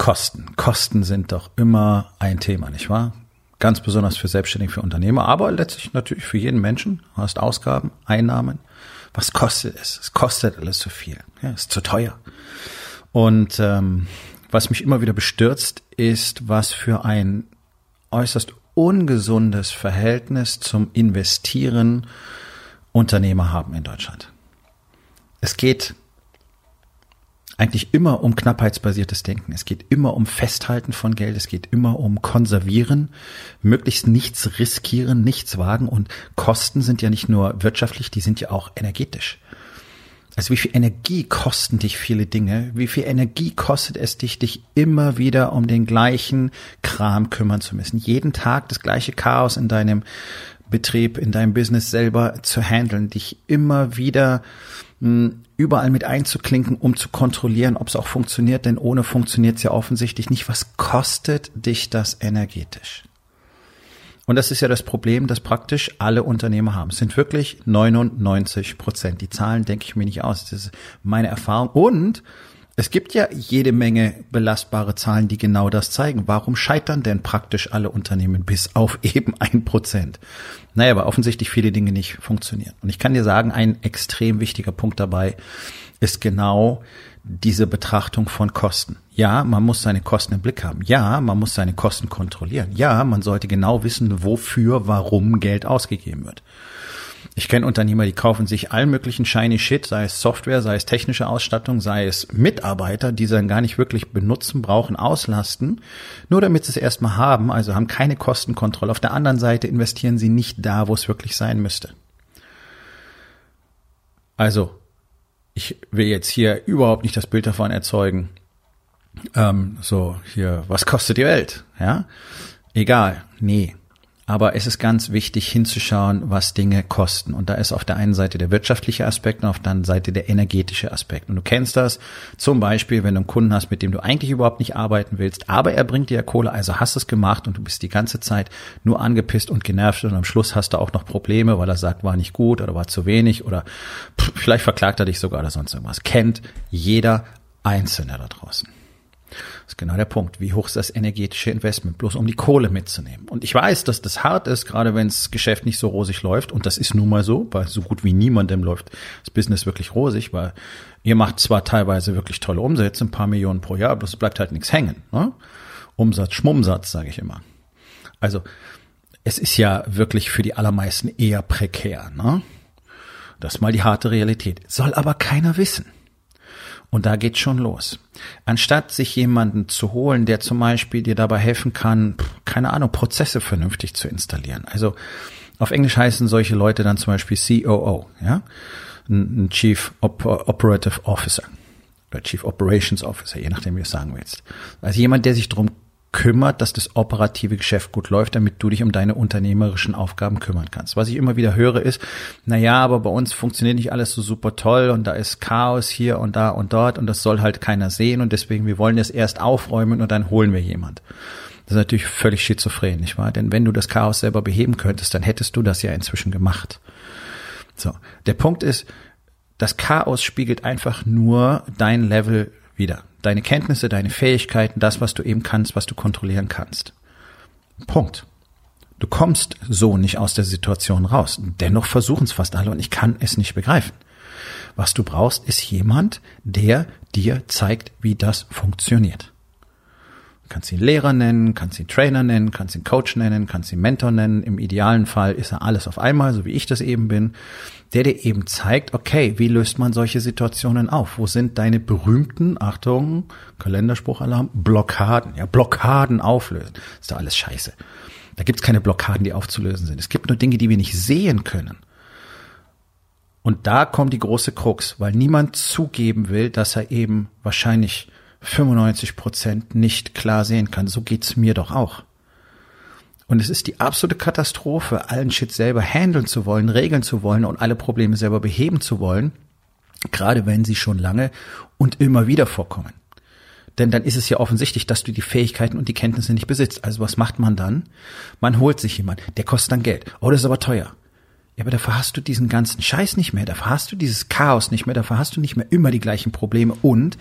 Kosten. Kosten sind doch immer ein Thema, nicht wahr? Ganz besonders für Selbstständige, für Unternehmer, aber letztlich natürlich für jeden Menschen. Du hast Ausgaben, Einnahmen. Was kostet es? Es kostet alles zu viel. Ja, ist zu teuer. Und ähm, was mich immer wieder bestürzt, ist, was für ein äußerst ungesundes Verhältnis zum Investieren Unternehmer haben in Deutschland. Es geht eigentlich immer um knappheitsbasiertes Denken. Es geht immer um Festhalten von Geld. Es geht immer um Konservieren, möglichst nichts riskieren, nichts wagen. Und Kosten sind ja nicht nur wirtschaftlich, die sind ja auch energetisch. Also wie viel Energie kosten dich viele Dinge? Wie viel Energie kostet es dich, dich immer wieder um den gleichen Kram kümmern zu müssen? Jeden Tag das gleiche Chaos in deinem Betrieb, in deinem Business selber zu handeln, dich immer wieder überall mit einzuklinken, um zu kontrollieren, ob es auch funktioniert, denn ohne funktioniert es ja offensichtlich nicht. Was kostet dich das energetisch? Und das ist ja das Problem, das praktisch alle Unternehmer haben. Es sind wirklich 99 Prozent. Die Zahlen denke ich mir nicht aus. Das ist meine Erfahrung. Und es gibt ja jede Menge belastbare Zahlen, die genau das zeigen. Warum scheitern denn praktisch alle Unternehmen bis auf eben ein Prozent? Naja, aber offensichtlich viele Dinge nicht funktionieren. Und ich kann dir sagen, ein extrem wichtiger Punkt dabei ist genau diese Betrachtung von Kosten. Ja, man muss seine Kosten im Blick haben. Ja, man muss seine Kosten kontrollieren. Ja, man sollte genau wissen, wofür, warum Geld ausgegeben wird. Ich kenne Unternehmer, die kaufen sich allen möglichen shiny Shit, sei es Software, sei es technische Ausstattung, sei es Mitarbeiter, die sie dann gar nicht wirklich benutzen, brauchen, auslasten, nur damit sie es erstmal haben, also haben keine Kostenkontrolle. Auf der anderen Seite investieren sie nicht da, wo es wirklich sein müsste. Also, ich will jetzt hier überhaupt nicht das Bild davon erzeugen, ähm, so hier, was kostet die Welt? Ja, egal, nee, aber es ist ganz wichtig hinzuschauen, was Dinge kosten. Und da ist auf der einen Seite der wirtschaftliche Aspekt und auf der anderen Seite der energetische Aspekt. Und du kennst das zum Beispiel, wenn du einen Kunden hast, mit dem du eigentlich überhaupt nicht arbeiten willst, aber er bringt dir Kohle, also hast es gemacht und du bist die ganze Zeit nur angepisst und genervt und am Schluss hast du auch noch Probleme, weil er sagt, war nicht gut oder war zu wenig oder pff, vielleicht verklagt er dich sogar oder sonst irgendwas. Kennt jeder Einzelne da draußen. Das ist genau der Punkt. Wie hoch ist das energetische Investment? Bloß um die Kohle mitzunehmen. Und ich weiß, dass das hart ist, gerade wenn das Geschäft nicht so rosig läuft. Und das ist nun mal so. Bei so gut wie niemandem läuft das Business wirklich rosig, weil ihr macht zwar teilweise wirklich tolle Umsätze, ein paar Millionen pro Jahr, bloß bleibt halt nichts hängen. Ne? Umsatz, Schmummsatz, sage ich immer. Also es ist ja wirklich für die allermeisten eher prekär. Ne? Das ist mal die harte Realität. Soll aber keiner wissen. Und da geht's schon los. Anstatt sich jemanden zu holen, der zum Beispiel dir dabei helfen kann, keine Ahnung, Prozesse vernünftig zu installieren. Also auf Englisch heißen solche Leute dann zum Beispiel COO, ja, ein Chief Operative Officer oder Chief Operations Officer, je nachdem, wie du es sagen willst. Also jemand, der sich drum kümmert, dass das operative Geschäft gut läuft, damit du dich um deine unternehmerischen Aufgaben kümmern kannst. Was ich immer wieder höre ist, na ja, aber bei uns funktioniert nicht alles so super toll und da ist Chaos hier und da und dort und das soll halt keiner sehen und deswegen wir wollen das erst aufräumen und dann holen wir jemand. Das ist natürlich völlig schizophren, nicht wahr? Denn wenn du das Chaos selber beheben könntest, dann hättest du das ja inzwischen gemacht. So. Der Punkt ist, das Chaos spiegelt einfach nur dein Level wieder. Deine Kenntnisse, deine Fähigkeiten, das, was du eben kannst, was du kontrollieren kannst. Punkt. Du kommst so nicht aus der Situation raus. Dennoch versuchen es fast alle und ich kann es nicht begreifen. Was du brauchst, ist jemand, der dir zeigt, wie das funktioniert. Kannst ihn Lehrer nennen, kannst ihn Trainer nennen, kannst ihn Coach nennen, kannst ihn Mentor nennen. Im idealen Fall ist er alles auf einmal, so wie ich das eben bin, der dir eben zeigt, okay, wie löst man solche Situationen auf? Wo sind deine berühmten, Achtung, Kalenderspruchalarm, Blockaden? Ja, Blockaden auflösen. ist doch alles scheiße. Da gibt's keine Blockaden, die aufzulösen sind. Es gibt nur Dinge, die wir nicht sehen können. Und da kommt die große Krux, weil niemand zugeben will, dass er eben wahrscheinlich 95 Prozent nicht klar sehen kann. So geht's mir doch auch. Und es ist die absolute Katastrophe, allen Shit selber handeln zu wollen, regeln zu wollen und alle Probleme selber beheben zu wollen, gerade wenn sie schon lange und immer wieder vorkommen. Denn dann ist es ja offensichtlich, dass du die Fähigkeiten und die Kenntnisse nicht besitzt. Also was macht man dann? Man holt sich jemand, der kostet dann Geld. Oh, das ist aber teuer. Ja, aber dafür hast du diesen ganzen Scheiß nicht mehr, dafür hast du dieses Chaos nicht mehr, dafür hast du nicht mehr immer die gleichen Probleme. Und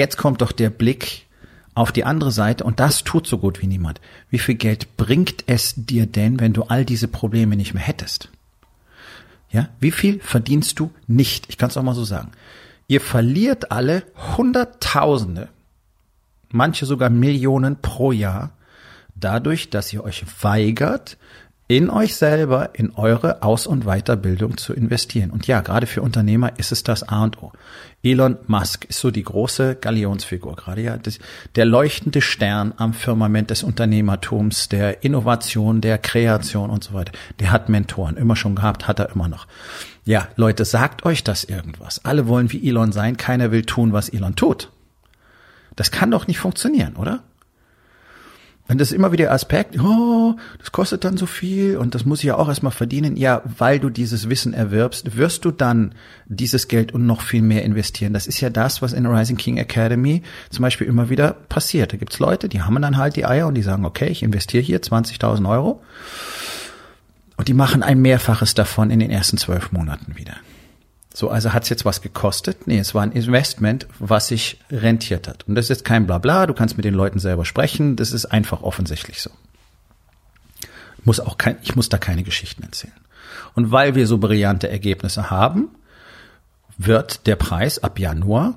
jetzt kommt doch der Blick auf die andere Seite und das tut so gut wie niemand. Wie viel Geld bringt es dir denn, wenn du all diese Probleme nicht mehr hättest? Ja, wie viel verdienst du nicht? Ich kann es auch mal so sagen. Ihr verliert alle Hunderttausende, manche sogar Millionen pro Jahr, dadurch, dass ihr euch weigert, in euch selber, in eure Aus- und Weiterbildung zu investieren. Und ja, gerade für Unternehmer ist es das A und O. Elon Musk ist so die große Galionsfigur gerade, ja, das, der leuchtende Stern am Firmament des Unternehmertums, der Innovation, der Kreation und so weiter. Der hat Mentoren, immer schon gehabt, hat er immer noch. Ja, Leute, sagt euch das irgendwas. Alle wollen wie Elon sein, keiner will tun, was Elon tut. Das kann doch nicht funktionieren, oder? Wenn das immer wieder Aspekt, oh, das kostet dann so viel und das muss ich ja auch erstmal verdienen. Ja, weil du dieses Wissen erwirbst, wirst du dann dieses Geld und noch viel mehr investieren. Das ist ja das, was in Rising King Academy zum Beispiel immer wieder passiert. Da gibt's Leute, die haben dann halt die Eier und die sagen, okay, ich investiere hier 20.000 Euro und die machen ein Mehrfaches davon in den ersten zwölf Monaten wieder. So, also hat's jetzt was gekostet? Nee, es war ein Investment, was sich rentiert hat. Und das ist kein Blabla, du kannst mit den Leuten selber sprechen, das ist einfach offensichtlich so. Muss auch kein, ich muss da keine Geschichten erzählen. Und weil wir so brillante Ergebnisse haben, wird der Preis ab Januar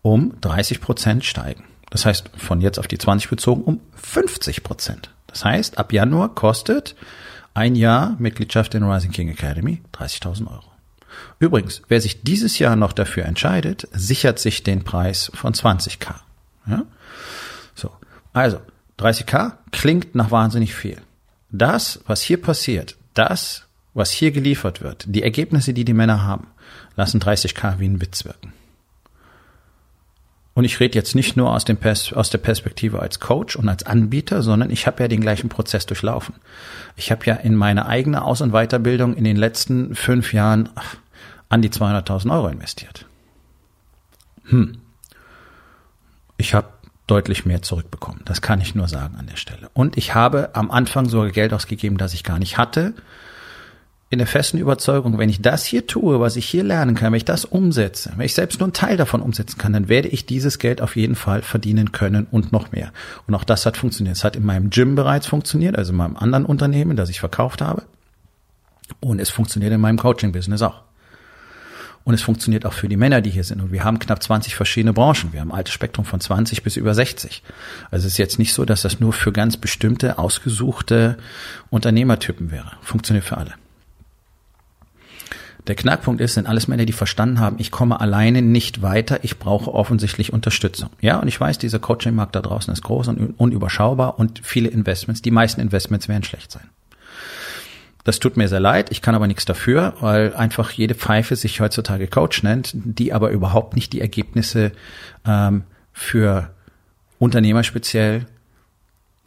um 30 Prozent steigen. Das heißt, von jetzt auf die 20 bezogen um 50 Prozent. Das heißt, ab Januar kostet ein Jahr Mitgliedschaft in Rising King Academy 30.000 Euro. Übrigens, wer sich dieses Jahr noch dafür entscheidet, sichert sich den Preis von 20k. Ja? So. Also, 30k klingt nach wahnsinnig viel. Das, was hier passiert, das, was hier geliefert wird, die Ergebnisse, die die Männer haben, lassen 30k wie ein Witz wirken. Und ich rede jetzt nicht nur aus, dem Pers aus der Perspektive als Coach und als Anbieter, sondern ich habe ja den gleichen Prozess durchlaufen. Ich habe ja in meine eigene Aus- und Weiterbildung in den letzten fünf Jahren ach, an die 200.000 Euro investiert. Hm. Ich habe deutlich mehr zurückbekommen. Das kann ich nur sagen an der Stelle. Und ich habe am Anfang sogar Geld ausgegeben, das ich gar nicht hatte. In der festen Überzeugung, wenn ich das hier tue, was ich hier lernen kann, wenn ich das umsetze, wenn ich selbst nur einen Teil davon umsetzen kann, dann werde ich dieses Geld auf jeden Fall verdienen können und noch mehr. Und auch das hat funktioniert. Es hat in meinem Gym bereits funktioniert, also in meinem anderen Unternehmen, das ich verkauft habe. Und es funktioniert in meinem Coaching-Business auch. Und es funktioniert auch für die Männer, die hier sind. Und wir haben knapp 20 verschiedene Branchen. Wir haben ein altes Spektrum von 20 bis über 60. Also es ist jetzt nicht so, dass das nur für ganz bestimmte, ausgesuchte Unternehmertypen wäre. Funktioniert für alle. Der Knackpunkt ist, sind alles Männer, die verstanden haben, ich komme alleine nicht weiter, ich brauche offensichtlich Unterstützung. Ja, und ich weiß, dieser Coaching-Markt da draußen ist groß und unüberschaubar und viele Investments, die meisten Investments werden schlecht sein. Das tut mir sehr leid, ich kann aber nichts dafür, weil einfach jede Pfeife sich heutzutage Coach nennt, die aber überhaupt nicht die Ergebnisse ähm, für Unternehmer speziell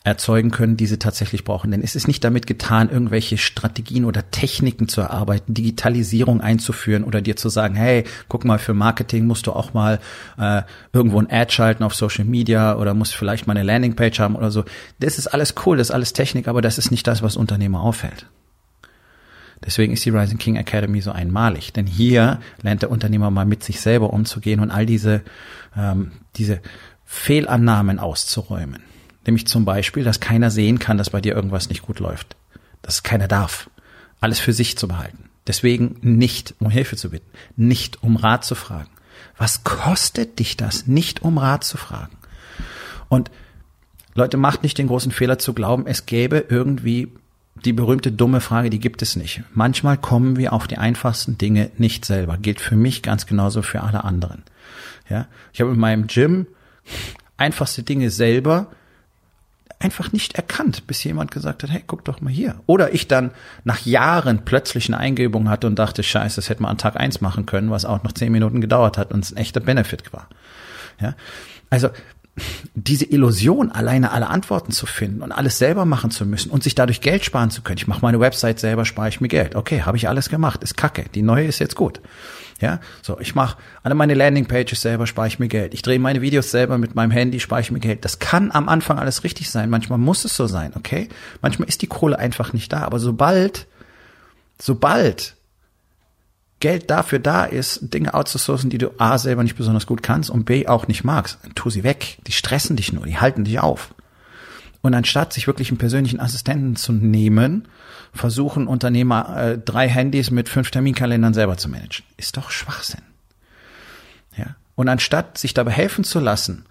erzeugen können, die sie tatsächlich brauchen. Denn es ist nicht damit getan, irgendwelche Strategien oder Techniken zu erarbeiten, Digitalisierung einzuführen oder dir zu sagen, hey, guck mal, für Marketing musst du auch mal äh, irgendwo ein Ad schalten auf Social Media oder musst vielleicht mal eine Landingpage haben oder so. Das ist alles cool, das ist alles Technik, aber das ist nicht das, was Unternehmer auffällt. Deswegen ist die Rising King Academy so einmalig, denn hier lernt der Unternehmer mal mit sich selber umzugehen und all diese, ähm, diese Fehlannahmen auszuräumen. Nämlich zum Beispiel, dass keiner sehen kann, dass bei dir irgendwas nicht gut läuft. Dass keiner darf. Alles für sich zu behalten. Deswegen nicht um Hilfe zu bitten, nicht um Rat zu fragen. Was kostet dich das, nicht um Rat zu fragen? Und Leute, macht nicht den großen Fehler zu glauben, es gäbe irgendwie die berühmte dumme Frage, die gibt es nicht. Manchmal kommen wir auf die einfachsten Dinge nicht selber. Gilt für mich ganz genauso für alle anderen. Ja, ich habe in meinem Gym einfachste Dinge selber einfach nicht erkannt, bis jemand gesagt hat, hey, guck doch mal hier. Oder ich dann nach Jahren plötzlich eine Eingebung hatte und dachte, scheiße, das hätte man an Tag eins machen können, was auch noch zehn Minuten gedauert hat und es ein echter Benefit war. Ja, also diese Illusion, alleine alle Antworten zu finden und alles selber machen zu müssen und sich dadurch Geld sparen zu können. Ich mache meine Website selber, spare ich mir Geld. Okay, habe ich alles gemacht, ist kacke. Die neue ist jetzt gut. Ja, so ich mache alle meine Landingpages selber, spare ich mir Geld. Ich drehe meine Videos selber mit meinem Handy, spare ich mir Geld. Das kann am Anfang alles richtig sein. Manchmal muss es so sein, okay? Manchmal ist die Kohle einfach nicht da. Aber sobald, sobald Geld dafür da ist, Dinge outzusourcen, die du A selber nicht besonders gut kannst und B auch nicht magst, tu sie weg. Die stressen dich nur, die halten dich auf. Und anstatt sich wirklich einen persönlichen Assistenten zu nehmen, versuchen Unternehmer äh, drei Handys mit fünf Terminkalendern selber zu managen. Ist doch Schwachsinn. Ja. Und anstatt sich dabei helfen zu lassen,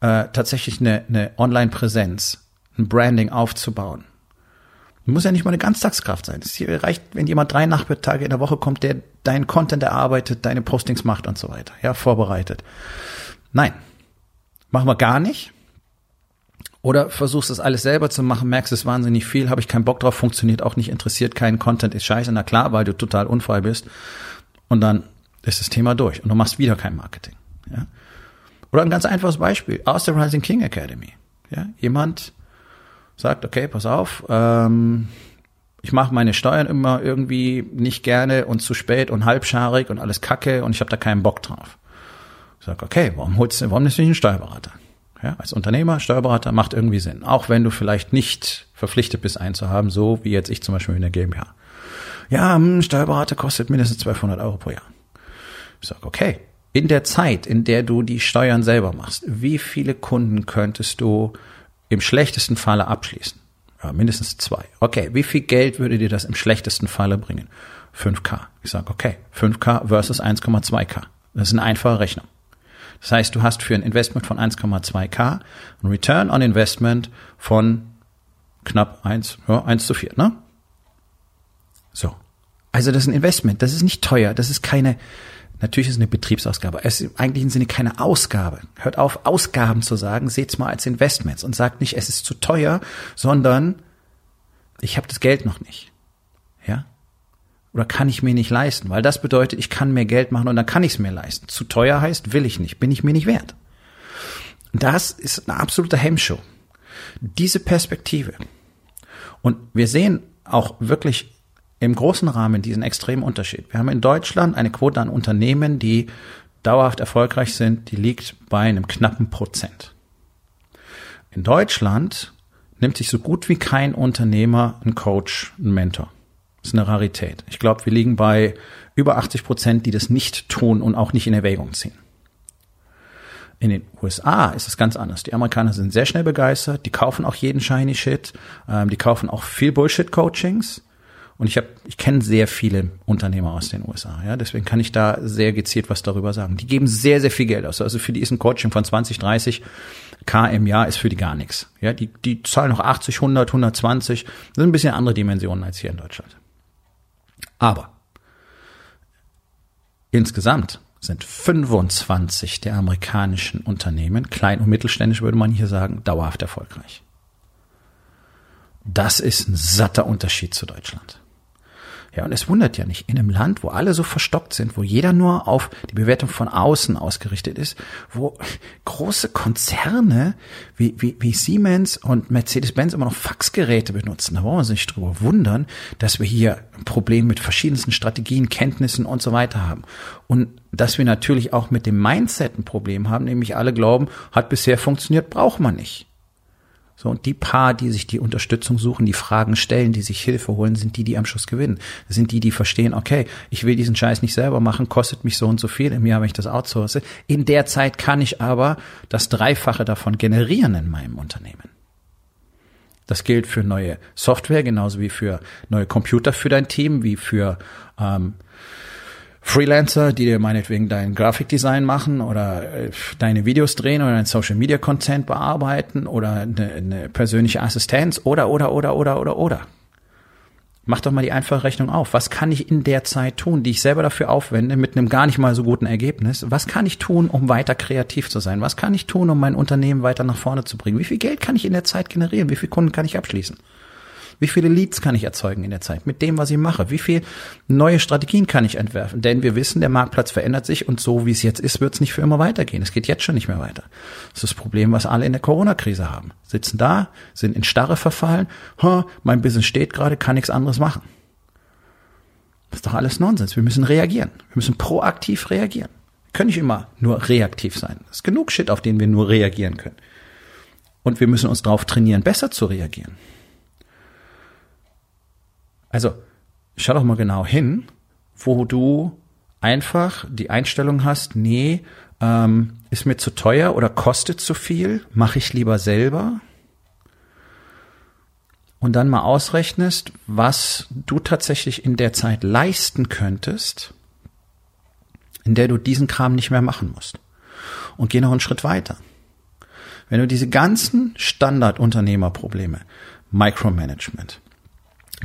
äh, tatsächlich eine, eine Online-Präsenz, ein Branding aufzubauen, muss ja nicht mal eine Ganztagskraft sein. Es reicht, wenn jemand drei Nachmittage in der Woche kommt, der deinen Content erarbeitet, deine Postings macht und so weiter, ja, vorbereitet. Nein, machen wir gar nicht. Oder versuchst es alles selber zu machen, merkst es wahnsinnig viel, habe ich keinen Bock drauf, funktioniert auch nicht, interessiert keinen Content, ist scheiße, na klar, weil du total unfrei bist. Und dann ist das Thema durch und du machst wieder kein Marketing. Ja? Oder ein ganz einfaches Beispiel aus der Rising King Academy. Ja? Jemand sagt, okay, pass auf, ähm, ich mache meine Steuern immer irgendwie nicht gerne und zu spät und halbscharig und alles Kacke und ich habe da keinen Bock drauf. Ich sage, okay, warum holst du, warum nimmst du nicht einen Steuerberater? Ja, als Unternehmer, Steuerberater macht irgendwie Sinn. Auch wenn du vielleicht nicht verpflichtet bist, einen zu haben, so wie jetzt ich zum Beispiel in der GmbH. Ja, ein hm, Steuerberater kostet mindestens 1200 Euro pro Jahr. Ich sage, okay, in der Zeit, in der du die Steuern selber machst, wie viele Kunden könntest du im schlechtesten Falle abschließen? Ja, mindestens zwei. Okay, wie viel Geld würde dir das im schlechtesten Falle bringen? 5K. Ich sage, okay, 5K versus 1,2K. Das ist eine einfache Rechnung. Das heißt, du hast für ein Investment von 1,2k ein Return on Investment von knapp 1, ja, 1 zu 4, ne? So. Also das ist ein Investment, das ist nicht teuer, das ist keine, natürlich ist es eine Betriebsausgabe, es ist im Sinne keine Ausgabe. Hört auf, Ausgaben zu sagen, seht's mal als Investments und sagt nicht, es ist zu teuer, sondern ich habe das Geld noch nicht. Ja? oder kann ich mir nicht leisten, weil das bedeutet, ich kann mehr Geld machen und dann kann ich es mir leisten. Zu teuer heißt, will ich nicht, bin ich mir nicht wert. Das ist eine absolute Hemmshow. Diese Perspektive. Und wir sehen auch wirklich im großen Rahmen diesen extremen Unterschied. Wir haben in Deutschland eine Quote an Unternehmen, die dauerhaft erfolgreich sind, die liegt bei einem knappen Prozent. In Deutschland nimmt sich so gut wie kein Unternehmer einen Coach, einen Mentor. Das ist eine Rarität. Ich glaube, wir liegen bei über 80 Prozent, die das nicht tun und auch nicht in Erwägung ziehen. In den USA ist es ganz anders. Die Amerikaner sind sehr schnell begeistert, die kaufen auch jeden shiny Shit, ähm, die kaufen auch viel Bullshit-Coachings. Und ich habe, ich kenne sehr viele Unternehmer aus den USA, ja, deswegen kann ich da sehr gezielt was darüber sagen. Die geben sehr, sehr viel Geld aus. Also für die ist ein Coaching von 20, 30 K im Jahr ist für die gar nichts. Ja, die, die zahlen noch 80, 100, 120. Das sind ein bisschen andere Dimensionen als hier in Deutschland. Aber insgesamt sind 25 der amerikanischen Unternehmen, klein und mittelständisch würde man hier sagen, dauerhaft erfolgreich. Das ist ein satter Unterschied zu Deutschland. Ja, und es wundert ja nicht, in einem Land, wo alle so verstockt sind, wo jeder nur auf die Bewertung von außen ausgerichtet ist, wo große Konzerne wie, wie, wie Siemens und Mercedes-Benz immer noch Faxgeräte benutzen, da wollen wir uns nicht drüber wundern, dass wir hier ein Problem mit verschiedensten Strategien, Kenntnissen und so weiter haben. Und dass wir natürlich auch mit dem Mindset ein Problem haben, nämlich alle glauben, hat bisher funktioniert, braucht man nicht. So, und die paar, die sich die Unterstützung suchen, die Fragen stellen, die sich Hilfe holen, sind die, die am Schluss gewinnen. Das sind die, die verstehen, okay, ich will diesen Scheiß nicht selber machen, kostet mich so und so viel im Jahr, wenn ich das outsource. In der Zeit kann ich aber das Dreifache davon generieren in meinem Unternehmen. Das gilt für neue Software, genauso wie für neue Computer für dein Team, wie für ähm, Freelancer, die dir meinetwegen dein Grafikdesign machen oder äh, deine Videos drehen oder dein Social Media Content bearbeiten oder eine, eine persönliche Assistenz oder, oder, oder, oder, oder, oder. Mach doch mal die einfache Rechnung auf. Was kann ich in der Zeit tun, die ich selber dafür aufwende, mit einem gar nicht mal so guten Ergebnis? Was kann ich tun, um weiter kreativ zu sein? Was kann ich tun, um mein Unternehmen weiter nach vorne zu bringen? Wie viel Geld kann ich in der Zeit generieren? Wie viele Kunden kann ich abschließen? Wie viele Leads kann ich erzeugen in der Zeit mit dem, was ich mache? Wie viele neue Strategien kann ich entwerfen? Denn wir wissen, der Marktplatz verändert sich und so wie es jetzt ist, wird es nicht für immer weitergehen. Es geht jetzt schon nicht mehr weiter. Das ist das Problem, was alle in der Corona-Krise haben. Sitzen da, sind in Starre verfallen. mein Business steht gerade, kann nichts anderes machen. Das ist doch alles Nonsens. Wir müssen reagieren. Wir müssen proaktiv reagieren. Wir können nicht immer nur reaktiv sein. Es ist genug Shit, auf den wir nur reagieren können. Und wir müssen uns darauf trainieren, besser zu reagieren. Also schau doch mal genau hin, wo du einfach die Einstellung hast, nee, ähm, ist mir zu teuer oder kostet zu viel, mache ich lieber selber. Und dann mal ausrechnest, was du tatsächlich in der Zeit leisten könntest, in der du diesen Kram nicht mehr machen musst. Und geh noch einen Schritt weiter. Wenn du diese ganzen Standardunternehmerprobleme, Micromanagement,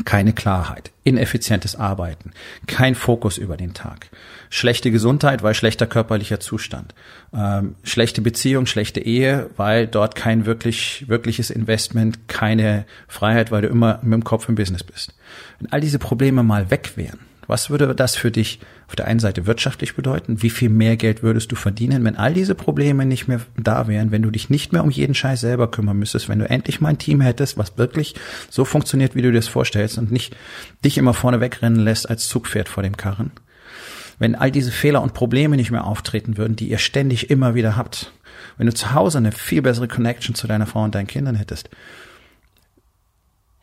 keine Klarheit, ineffizientes Arbeiten, kein Fokus über den Tag, schlechte Gesundheit, weil schlechter körperlicher Zustand, ähm, schlechte Beziehung, schlechte Ehe, weil dort kein wirklich wirkliches Investment, keine Freiheit, weil du immer mit dem Kopf im Business bist. Wenn all diese Probleme mal weg wären, was würde das für dich auf der einen Seite wirtschaftlich bedeuten? Wie viel mehr Geld würdest du verdienen, wenn all diese Probleme nicht mehr da wären, wenn du dich nicht mehr um jeden Scheiß selber kümmern müsstest, wenn du endlich mal ein Team hättest, was wirklich so funktioniert, wie du dir das vorstellst und nicht dich immer vorne wegrennen lässt als Zugpferd vor dem Karren? Wenn all diese Fehler und Probleme nicht mehr auftreten würden, die ihr ständig immer wieder habt, wenn du zu Hause eine viel bessere Connection zu deiner Frau und deinen Kindern hättest,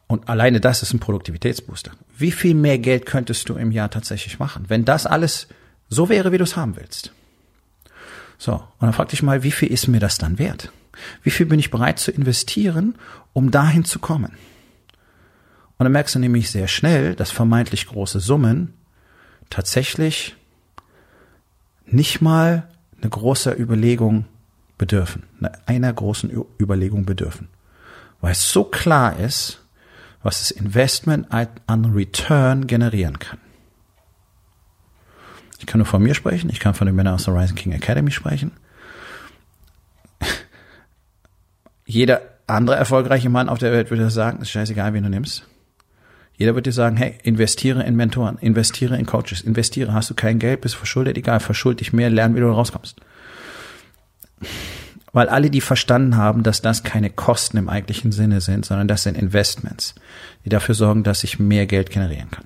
und alleine das ist ein Produktivitätsbooster. Wie viel mehr Geld könntest du im Jahr tatsächlich machen, wenn das alles so wäre, wie du es haben willst? So, und dann frag dich mal, wie viel ist mir das dann wert? Wie viel bin ich bereit zu investieren, um dahin zu kommen? Und dann merkst du nämlich sehr schnell, dass vermeintlich große Summen tatsächlich nicht mal eine große Überlegung bedürfen, einer großen Überlegung bedürfen. Weil es so klar ist, was das Investment an Return generieren kann. Ich kann nur von mir sprechen, ich kann von den Männern aus der Rising King Academy sprechen. Jeder andere erfolgreiche Mann auf der Welt würde sagen, ist scheißegal, wen du nimmst. Jeder wird dir sagen, hey, investiere in Mentoren, investiere in Coaches, investiere, hast du kein Geld, bist verschuldet, egal, verschuld dich mehr, lernen, wie du rauskommst weil alle die verstanden haben, dass das keine Kosten im eigentlichen Sinne sind, sondern das sind Investments, die dafür sorgen, dass ich mehr Geld generieren kann.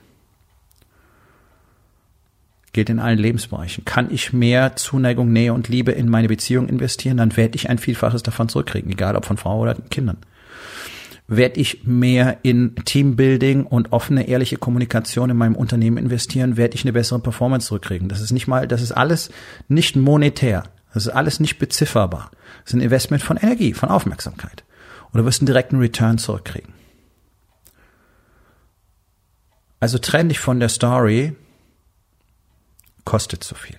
Gilt in allen Lebensbereichen. Kann ich mehr Zuneigung, Nähe und Liebe in meine Beziehung investieren, dann werde ich ein Vielfaches davon zurückkriegen, egal ob von Frau oder Kindern. Werde ich mehr in Teambuilding und offene, ehrliche Kommunikation in meinem Unternehmen investieren, werde ich eine bessere Performance zurückkriegen. Das ist nicht mal, das ist alles nicht monetär. Das ist alles nicht bezifferbar. Das ist ein Investment von Energie, von Aufmerksamkeit. Und du wirst einen direkten Return zurückkriegen. Also trenn dich von der Story, kostet zu viel.